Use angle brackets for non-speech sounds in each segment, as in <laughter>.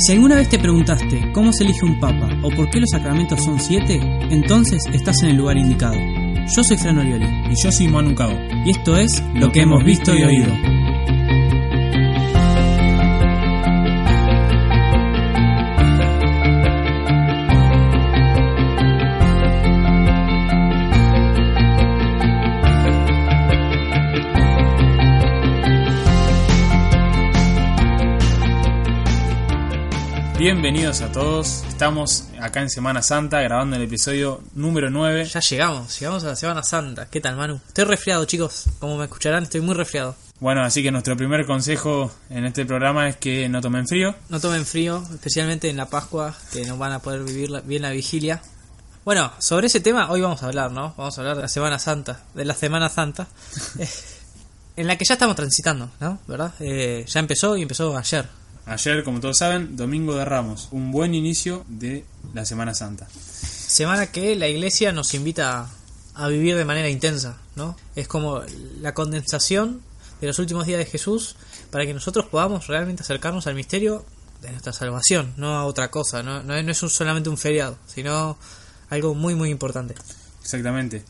Si alguna vez te preguntaste cómo se elige un papa o por qué los sacramentos son siete, entonces estás en el lugar indicado. Yo soy Fran Orioli Y yo soy Manu Cao. y esto es Lo que hemos visto y oído. Bienvenidos a todos. Estamos acá en Semana Santa grabando el episodio número 9. Ya llegamos, llegamos a la Semana Santa. ¿Qué tal, Manu? Estoy resfriado, chicos. Como me escucharán, estoy muy resfriado. Bueno, así que nuestro primer consejo en este programa es que no tomen frío. No tomen frío, especialmente en la Pascua, que no van a poder vivir la- bien la vigilia. Bueno, sobre ese tema hoy vamos a hablar, ¿no? Vamos a hablar de la Semana Santa, de la Semana Santa, <laughs> eh, en la que ya estamos transitando, ¿no? ¿Verdad? Eh, ya empezó y empezó ayer. Ayer, como todos saben, Domingo de Ramos. Un buen inicio de la Semana Santa. Semana que la iglesia nos invita a vivir de manera intensa, ¿no? Es como la condensación de los últimos días de Jesús para que nosotros podamos realmente acercarnos al misterio de nuestra salvación, no a otra cosa, no, no es- no es un- solamente un feriado, sino algo muy muy importante. Exactamente.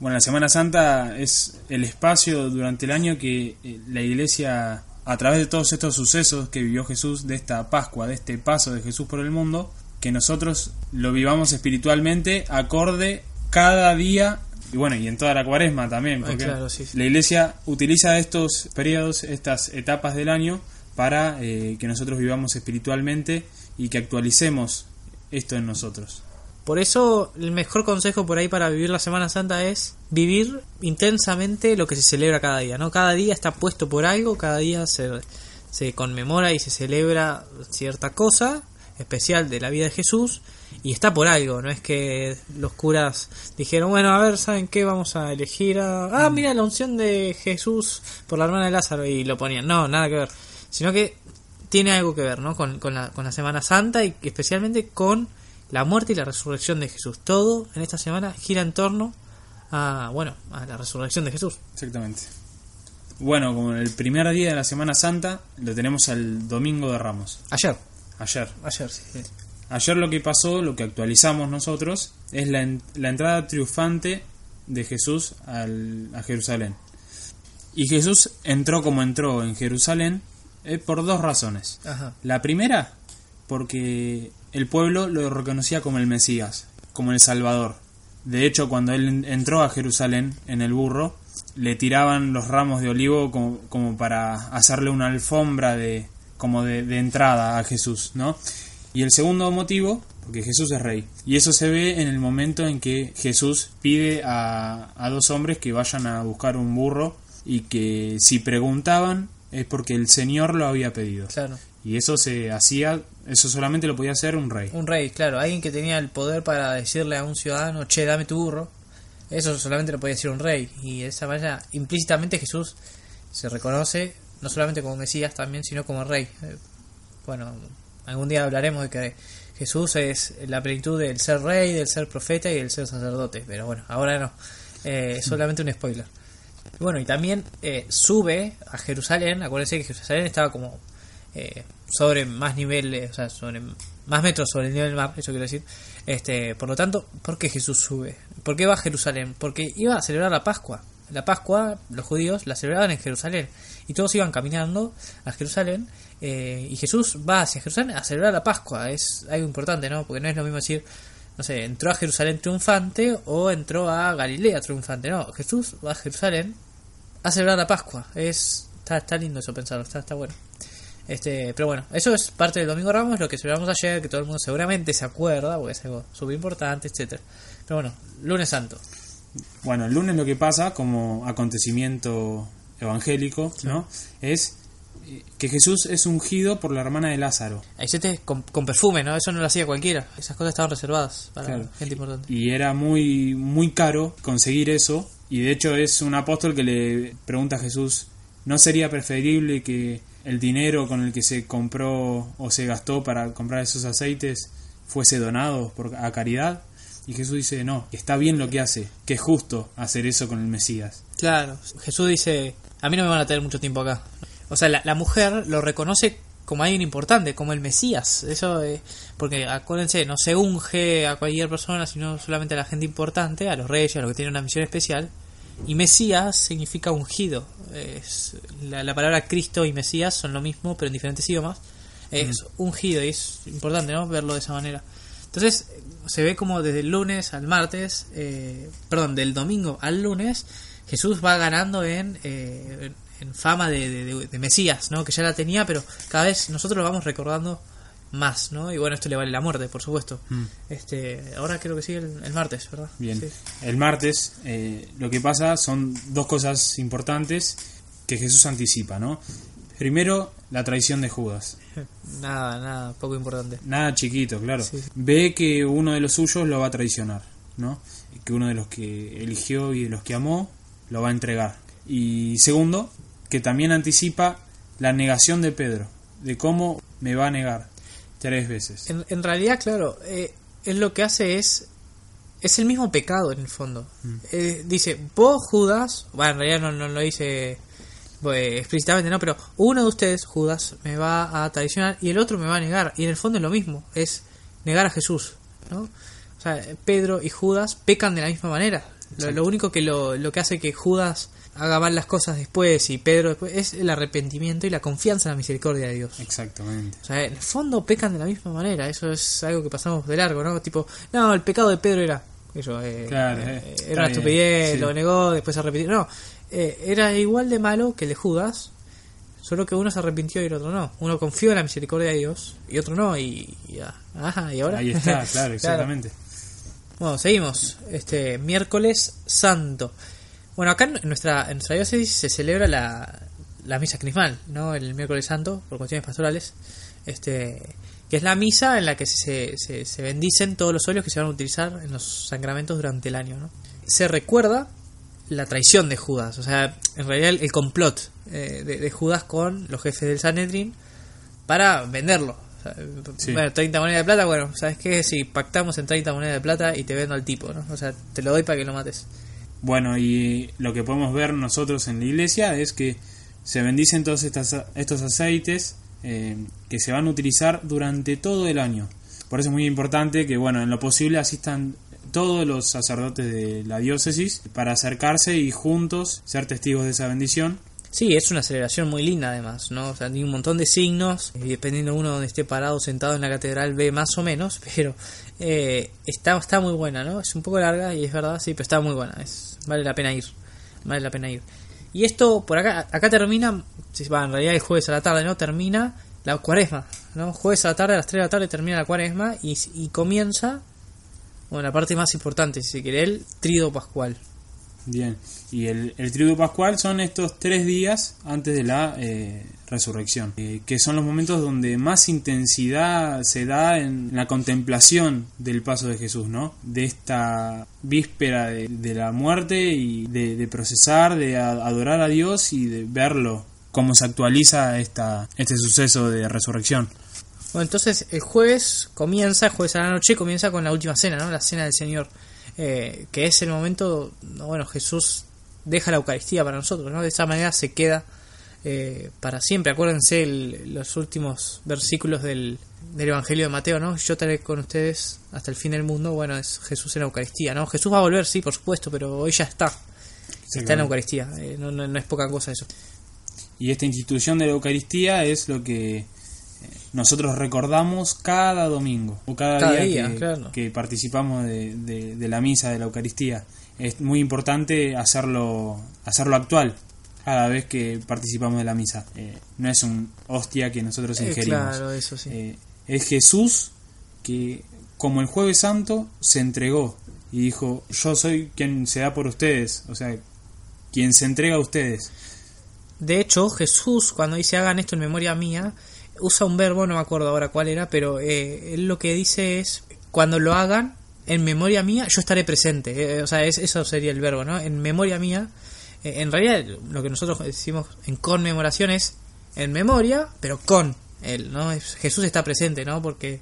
Bueno, la Semana Santa es el espacio durante el año que eh, la Iglesia, a través de todos estos sucesos que vivió Jesús, de esta Pascua, de este paso de Jesús por el mundo, que nosotros lo vivamos espiritualmente acorde cada día y bueno, y en toda la cuaresma también, Ah, porque claro, sí, sí. la Iglesia utiliza estos periodos, estas etapas del año, para eh, que nosotros vivamos espiritualmente y que actualicemos esto en nosotros. Por eso el mejor consejo por ahí para vivir la Semana Santa es vivir intensamente lo que se celebra cada día, ¿no? Cada día está puesto por algo, cada día se, se conmemora y se celebra cierta cosa especial de la vida de Jesús y está por algo, no es que los curas dijeron, bueno, a ver, ¿saben qué? Vamos a elegir a... Ah, mira la unción de Jesús por la hermana de Lázaro y lo ponían. No, nada que ver. Sino que tiene algo que ver, ¿no? Con, con la, con la Semana Santa y especialmente con la muerte y la resurrección de Jesús. Todo en esta semana gira en torno a, bueno, a la resurrección de Jesús. Exactamente. Bueno, como el primer día de la Semana Santa lo tenemos al Domingo de Ramos, Ayer. ayer. Ayer, sí. sí. Ayer lo que pasó, lo que actualizamos nosotros, es la, en- la entrada triunfante de Jesús al- a Jerusalén. Y Jesús entró como entró en Jerusalén eh, por dos razones. Ajá. La primera, porque el pueblo lo reconocía como el Mesías, como el Salvador. De hecho, cuando él entró a Jerusalén en el burro, le tiraban los ramos de olivo como, para hacerle una alfombra de, como de, de entrada a Jesús, ¿no? Y el segundo motivo, porque Jesús es rey. Y eso se ve en el momento en que Jesús pide a, a dos hombres que vayan a buscar un burro y que si preguntaban es porque el Señor lo había pedido. Claro. Y eso se hacía, eso solamente lo podía hacer un rey. Un rey, claro. Alguien que tenía el poder para decirle a un ciudadano, che, dame tu burro. Eso solamente lo podía decir un rey. Y de esa manera, implícitamente Jesús se reconoce no solamente como Mesías también, sino como rey. Eh, Bueno, algún día hablaremos de que Jesús es la plenitud del ser rey, del ser profeta y del ser sacerdote. Pero bueno, ahora no. Eh, es <laughs> solamente un spoiler. Bueno, y también eh, sube a Jerusalén. Acuérdense que Jerusalén estaba como eh, sobre más nivel, o sea, sobre más metros sobre el nivel del mar, eso quiero decir. Este, por lo tanto, ¿por qué Jesús sube? ¿Por qué va a Jerusalén? Porque iba a celebrar la Pascua. La Pascua, los judíos la celebraban en Jerusalén. Y todos iban caminando a Jerusalén. eh, y Jesús va hacia Jerusalén a celebrar la Pascua. Es algo importante, ¿no? Porque no es lo mismo decir, no sé, entró a Jerusalén triunfante o entró a Galilea triunfante. No, Jesús va a Jerusalén a celebrar la Pascua. Es, está, está lindo eso pensarlo, está, está bueno. Este, pero bueno, eso es parte del Domingo Ramos, lo que celebramos ayer, que todo el mundo seguramente se acuerda, porque es algo súper importante, etcétera Pero bueno, lunes santo. Bueno, el lunes lo que pasa como acontecimiento evangélico, ¿no? Es eh, que Jesús es ungido por la hermana de Lázaro. Ahí se te con, con perfume, ¿no? Eso no lo hacía cualquiera. Esas cosas estaban reservadas para Claro. gente importante. Y era muy, muy caro conseguir eso. Y de hecho es un apóstol que le pregunta a Jesús, ¿no sería preferible que el dinero con el que se compró o se gastó para comprar esos aceites fuese donado por, a caridad? Y Jesús dice, no, está bien lo que hace, que es justo hacer eso con el Mesías. Claro, Jesús dice, a mí no me van a tener mucho tiempo acá. O sea, la, mujer lo reconoce como alguien importante, como el Mesías. Eso, eh, porque acuérdense, no se unge a cualquier persona, sino solamente a la gente importante, a los reyes, a los que tienen una misión especial. Y Mesías significa ungido. Es, la, la palabra Cristo y Mesías son lo mismo, pero en diferentes idiomas. Es ungido y es importante, ¿no? Verlo de esa manera. Entonces, se ve como desde el lunes al martes, eh, perdón, del domingo al lunes, Jesús va ganando en, eh, en fama de, de- de Mesías, ¿no? Que ya la tenía, pero cada vez nosotros lo vamos recordando más, ¿no? Y bueno, esto le vale la muerte, por supuesto. Mm. Este, ahora creo que sigue el, el martes, ¿verdad? Bien. Sí. El martes eh, lo que pasa son dos cosas importantes que Jesús anticipa, ¿no? Primero, la traición de Judas. <laughs> Nada, nada, poco importante. Nada chiquito, claro. Sí. Ve que uno de los suyos lo va a traicionar, ¿no? Que uno de los que eligió y de los que amó lo va a entregar. Y segundo, que también anticipa la negación de Pedro, de cómo me va a negar tres veces. En, en realidad, claro, eh, él lo que hace es. Es el mismo pecado en el fondo. Eh, dice, vos Judas, bueno, en realidad no, no lo dice pues, explícitamente, no, pero uno de ustedes, Judas, me va a traicionar y el otro me va a negar. Y en el fondo es lo mismo, es negar a Jesús, ¿no? O sea, Pedro y Judas pecan de la misma manera. Lo, lo único que lo, lo que hace que Judas haga mal las cosas después y Pedro después es el arrepentimiento y la confianza en la misericordia de Dios. Exactamente. O sea, en el fondo pecan de la misma manera. Eso es algo que pasamos de largo, ¿no? Tipo, no, el pecado de Pedro era. Eso, eh, Claro, eh, eh, era una estupidez, sí. lo negó, después se arrepintió. No, eh, era igual de malo que el de Judas, solo que uno se arrepintió y el otro no. Uno confió en la misericordia de Dios y otro no. Y, y ya. Ajá, y ahora. Ahí está, <laughs> claro, exactamente. Bueno, seguimos. Este miércoles santo. Bueno, acá en nuestra, en nuestra diócesis se celebra la, la misa crismal, ¿no? El miércoles santo, por cuestiones pastorales. Este, que es la misa en la que se, se, se bendicen todos los óleos que se van a utilizar en los sacramentos durante el año, ¿no? Se recuerda la traición de Judas, o sea, en realidad el, el complot eh, de, de Judas con los jefes del Sanedrín para venderlo. O sea, Sí. Bueno, 30 monedas de plata, bueno, ¿sabes qué? Si pactamos en 30 monedas de plata y te vendo al tipo, ¿no? O sea, te lo doy para que lo mates. Bueno, y lo que podemos ver nosotros en la iglesia es que se bendicen todos estas, estos aceites eh, que se van a utilizar durante todo el año. Por eso es muy importante que, bueno, en lo posible asistan todos los sacerdotes de la diócesis para acercarse y juntos ser testigos de esa bendición. Sí, es una celebración muy linda además, ¿no? O sea, tiene un montón de signos y dependiendo uno donde esté parado sentado en la catedral ve más o menos, <laughs> pero eh, está, está muy buena, ¿no? Es un poco larga y es verdad, sí, pero está muy buena, es, vale la pena ir, vale la pena ir. Y esto por acá, acá termina, va, en realidad el jueves a la tarde, ¿no? Termina la cuaresma, ¿no? Jueves a la tarde, a las 3 de la tarde termina la cuaresma y, y comienza, bueno, la parte más importante, si se quiere, el trido pascual. Bien, y el, el pascual son estos tres días antes de la eh, resurrección, eh, que son los momentos donde más intensidad se da en la contemplación del paso de Jesús, ¿no? De esta víspera de, la muerte y de, procesar, de adorar a Dios y de verlo, cómo se actualiza esta, este suceso de resurrección. Bueno, entonces el jueves comienza, jueves a la noche comienza con la última cena, ¿no? La cena del Señor, eh, que es el momento, no, bueno, Jesús deja la Eucaristía para nosotros, ¿no? De esa manera se queda eh, para siempre. Acuérdense el- los últimos versículos del, del Evangelio de Mateo, ¿no? Yo estaré con ustedes hasta el fin del mundo. Bueno, es Jesús en la Eucaristía, ¿no? Jesús va a volver, sí, por supuesto, pero hoy ya está. Está en la Eucaristía, eh, no, no- no es poca cosa eso. Y esta institución de la Eucaristía es lo que eh, nosotros recordamos cada domingo o cada, Cada día, día, que, claro. que participamos de, de- de la misa de la Eucaristía. Es muy importante hacerlo, hacerlo actual cada vez que participamos de la misa. Eh, no es un hostia que nosotros Eh, ingerimos. claro, eso sí. Eh, es Jesús que, como el jueves santo, se entregó y dijo, yo soy quien se da por ustedes, o sea, quien se entrega a ustedes. De hecho, Jesús, cuando dice hagan esto en memoria mía, usa un verbo, no me acuerdo ahora cuál era, pero él lo que dice es, cuando lo hagan en memoria mía, yo estaré presente. Eh, o sea, es- eso sería el verbo, ¿no? En memoria mía. Eh, en realidad, lo que nosotros decimos en conmemoración es en memoria, pero con él, ¿no? Es- Jesús está presente, ¿no? Porque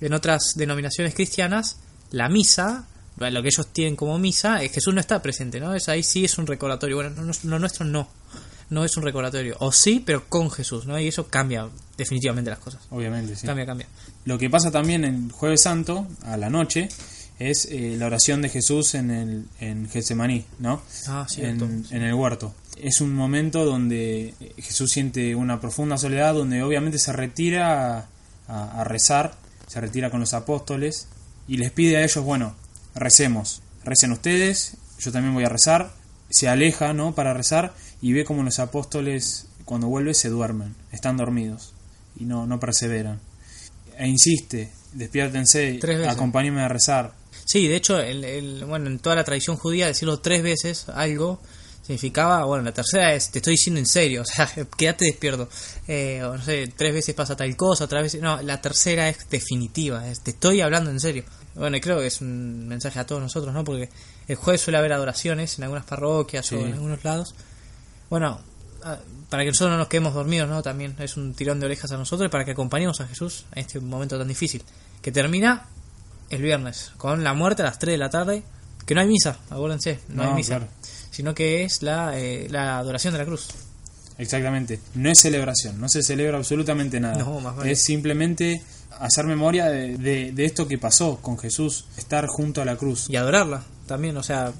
en otras denominaciones cristianas, la misa, lo que ellos tienen como misa, eh, Jesús no está presente, ¿no? Es ahí sí es un recordatorio. Bueno, no, no- lo nuestro no. no es un recordatorio. O sí, pero con Jesús, ¿no? Y eso cambia definitivamente las cosas. Obviamente, sí. Cambia, cambia. Lo que pasa también en Jueves Santo, a la noche, es eh, la oración de Jesús en el en Getsemaní, ¿no? Ah, cierto. En, en el huerto. Es un momento donde Jesús siente una profunda soledad, donde obviamente se retira a, rezar, se retira con los apóstoles y les pide a ellos, bueno, recemos, recen ustedes, yo también voy a rezar, se aleja, ¿no? Para rezar y ve como los apóstoles cuando vuelve se duermen, están dormidos y no, no perseveran. E insiste, despiértense, acompáñenme a rezar. Sí, de hecho, el, el- bueno, en toda la tradición judía decirlo tres veces algo significaba, bueno, la tercera es, te estoy diciendo en serio, <laughs> o sea, quédate despierto. Eh, o no sé, tres veces pasa tal cosa, otra vez, no, la tercera es definitiva, es, te estoy hablando en serio. Bueno, y creo que es un mensaje a todos nosotros, ¿no? Porque el jueves suele haber adoraciones en algunas parroquias Sí. o en algunos lados. Bueno, ah, para que nosotros no nos quedemos dormidos, ¿no? También es un tirón de orejas a nosotros y para que acompañemos a Jesús en este momento tan difícil. Que termina el viernes con la muerte a las 3 de la tarde. Que no hay misa, acuérdense, no, hay No, misa. claro. Sino que es la, eh, la adoración de la cruz. Exactamente. No es celebración, no se celebra absolutamente nada. No, más vale. Es simplemente hacer memoria de, de- de esto que pasó con Jesús, estar junto a la cruz. Y adorarla también, o sea,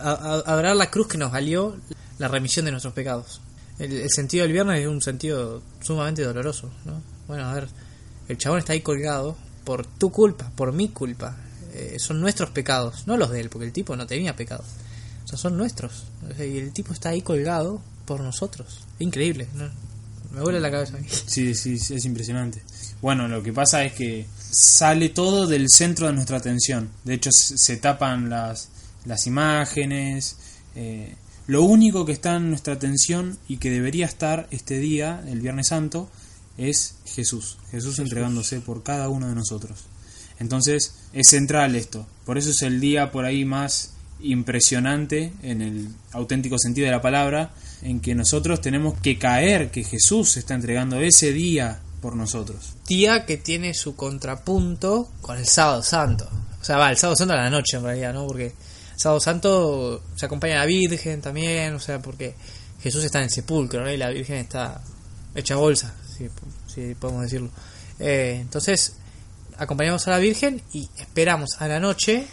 a- a- adorar la cruz que nos valió la remisión de nuestros pecados. El, el sentido del viernes es un sentido sumamente doloroso, ¿no? Bueno, a ver, el chabón está ahí colgado por tu culpa, por mi culpa. Eh, son nuestros pecados, no los de él, porque el tipo no tenía pecados. O sea, son nuestros. Y el tipo está ahí colgado por nosotros. Increíble, ¿no? Me vuela la cabeza. <laughs> Sí, sí, sí, es impresionante. Bueno, lo que pasa es que sale todo del centro de nuestra atención. De hecho, se, se tapan las, las imágenes. eh, lo único que está en nuestra atención y que debería estar este día, el Viernes Santo, es Jesús. Jesús entregándose por cada uno de nosotros. Entonces, es central esto. Por eso es el día por ahí más impresionante en el auténtico sentido de la palabra, en que nosotros tenemos que caer que Jesús está entregando ese día por nosotros. Día que tiene su contrapunto con el sábado santo. O sea, va, el sábado santo a la noche en realidad, ¿no? Porque el sábado santo se acompaña a la Virgen también, o sea, porque Jesús está en el sepulcro, ¿no? Y la Virgen está hecha bolsa, si, si podemos decirlo. Eh, entonces, acompañamos a la Virgen y esperamos a la noche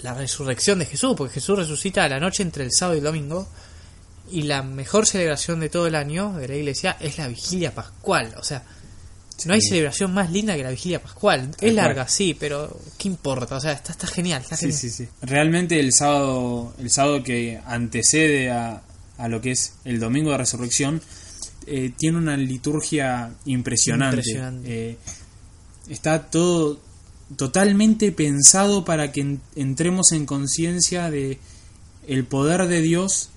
la resurrección de Jesús, porque Jesús resucita a la noche entre el sábado y el domingo. Y la mejor celebración de todo el año de la iglesia es la vigilia pascual. O sea, no hay Sí. celebración más linda que la vigilia pascual. Es larga, sí, pero ¿qué importa? O sea, está, está genial. Está Sí, genial. sí, sí. Realmente el sábado, el sábado que antecede a, a lo que es el domingo de resurrección, eh, tiene una liturgia impresionante. Impresionante. Eh, está todo totalmente pensado para que en- entremos en conciencia de el poder de Dios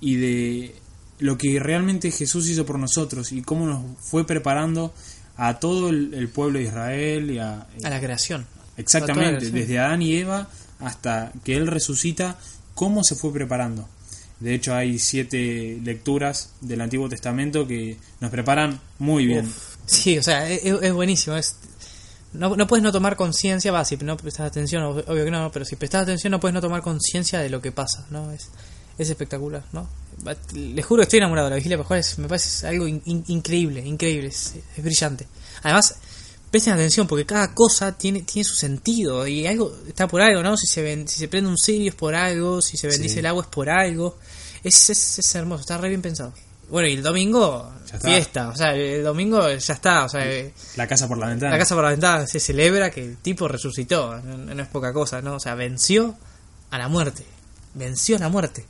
y de lo que realmente Jesús hizo por nosotros y cómo nos fue preparando a todo el, el pueblo de Israel y a, A la creación. Exactamente, desde Adán y Eva hasta que Él resucita, cómo se fue preparando. De hecho, hay siete lecturas del Antiguo Testamento que nos preparan muy bien. Sí, o sea, es, es buenísimo. Es, no, no puedes no tomar conciencia, va, si no prestas atención, ob- obvio que no, pero si prestas atención no puedes no tomar conciencia de lo que pasa, ¿no? Es, es espectacular, ¿no? Les juro que estoy enamorado de la vigilia pascual, me parece algo in- in- increíble, increíble, es brillante. Además, presten atención porque cada cosa tiene, tiene su sentido y algo está por algo, ¿no? Si se, ven, si se prende un cirio es por algo, si se bendice Sí. el agua es por algo. Es, es, es hermoso, está re bien pensado. Bueno, y el domingo, fiesta, o sea, el domingo ya está, o sea, eh, La casa por la ventana. la casa por la ventana se celebra que el tipo resucitó, no, no es poca cosa, ¿no? O sea, venció a la muerte, venció a la muerte.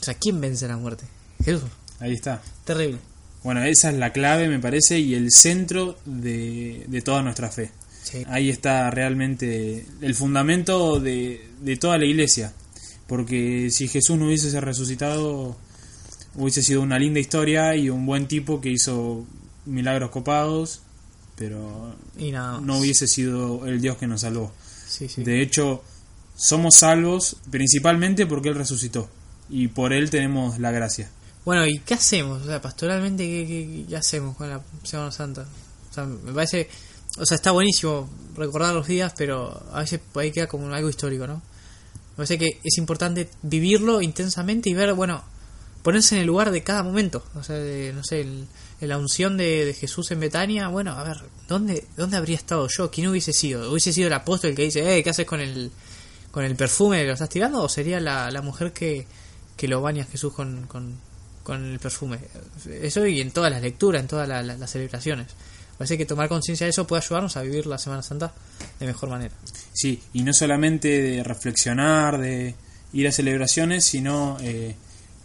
O sea, ¿quién vence a la muerte? Jesús, Ahí está. terrible. Bueno, esa es la clave, me parece, y el centro de, de toda nuestra fe. Sí. Ahí está realmente el fundamento de, de toda la iglesia. Porque si Jesús no hubiese resucitado, hubiese sido una linda historia y un buen tipo que hizo milagros copados, pero Y no hubiese sido el Dios que nos salvó. Sí, sí. De hecho, somos salvos principalmente porque Él resucitó y por Él tenemos la gracia. Bueno, ¿y qué hacemos? O sea, pastoralmente, ¿qué, qué- qué hacemos con la Semana Santa? O sea, me parece... O sea, está buenísimo recordar los días, pero a veces ahí queda como algo histórico, ¿no? Me parece que es importante vivirlo intensamente y ver, bueno, ponerse en el lugar de cada momento. O sea, de, no sé, el- la unción de, Jesús en Betania. Bueno, a ver, ¿dónde, ¿dónde habría estado yo? ¿Quién hubiese sido? ¿Hubiese sido el apóstol que dice, eh, ¿qué haces con el, con el perfume que lo estás tirando? ¿O sería la, la mujer que, que lo baña Jesús con, con, con el perfume? Eso y en todas las lecturas, en todas la- la- las celebraciones. Parece que tomar conciencia de eso puede ayudarnos a vivir la Semana Santa de mejor manera. Sí, y no solamente de reflexionar, de ir a celebraciones, sino eh,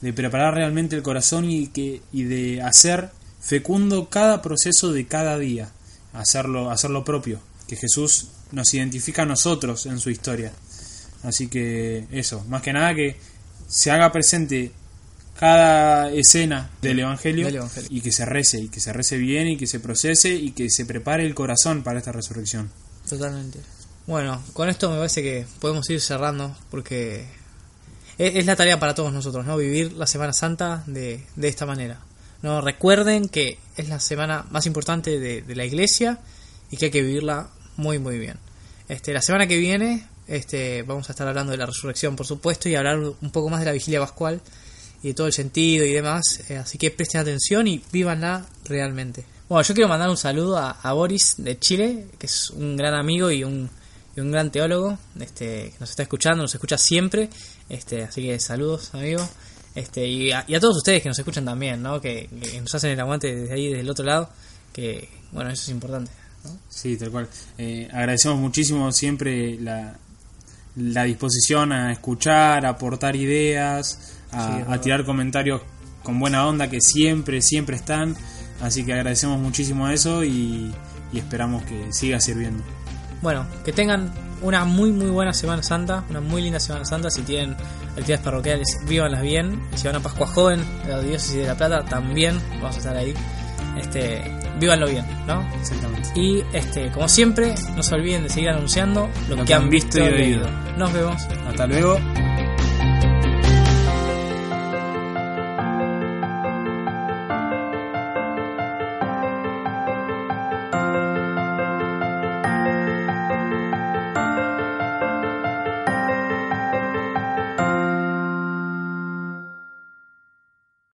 de preparar realmente el corazón y, que, y de hacer fecundo cada proceso de cada día, hacerlo, hacerlo propio, que Jesús nos identifica a nosotros en su historia. Así que eso, más que nada que se haga presente cada escena del Evangelio, Del Evangelio. y que se rece, y que se rece bien, y que se procese, y que se prepare el corazón para esta resurrección. Totalmente. Bueno, con esto me parece que podemos ir cerrando porque es, es la tarea para todos nosotros, ¿no? Vivir la Semana Santa de, de esta manera. No recuerden que es la semana más importante de, de la iglesia y que hay que vivirla muy muy bien. Este, la semana que viene este, vamos a estar hablando de la resurrección, por supuesto, y hablar un poco más de la vigilia pascual y todo el sentido y demás. eh, así que presten atención y vívanla realmente. Bueno, yo quiero mandar un saludo a, Boris de Chile, que es un gran amigo y un, y un gran teólogo, este, que nos está escuchando, nos escucha siempre. Este, así que saludos, amigo. Este, y, a, todos ustedes que nos escuchan también, ¿no? Que, nos hacen el aguante desde ahí, desde el otro lado. Que, bueno, eso es importante. ¿no? Sí, tal cual. Eh, agradecemos muchísimo siempre la, la disposición a escuchar, aportar ideas, a, Sí, tirar comentarios con buena onda que siempre, siempre están. Así que agradecemos muchísimo eso y, y esperamos que siga sirviendo. Bueno, que tengan una muy muy buena Semana Santa, una muy linda Semana Santa. Si tienen actividades parroquiales, vívanlas bien. Y si van a Pascua Joven, de la Diócesis de La Plata, también vamos a estar ahí. Este, vívanlo bien, ¿no? Exactamente. Y este, como siempre, no se olviden de seguir anunciando lo, que, han visto y oído. Nos vemos. Hasta luego.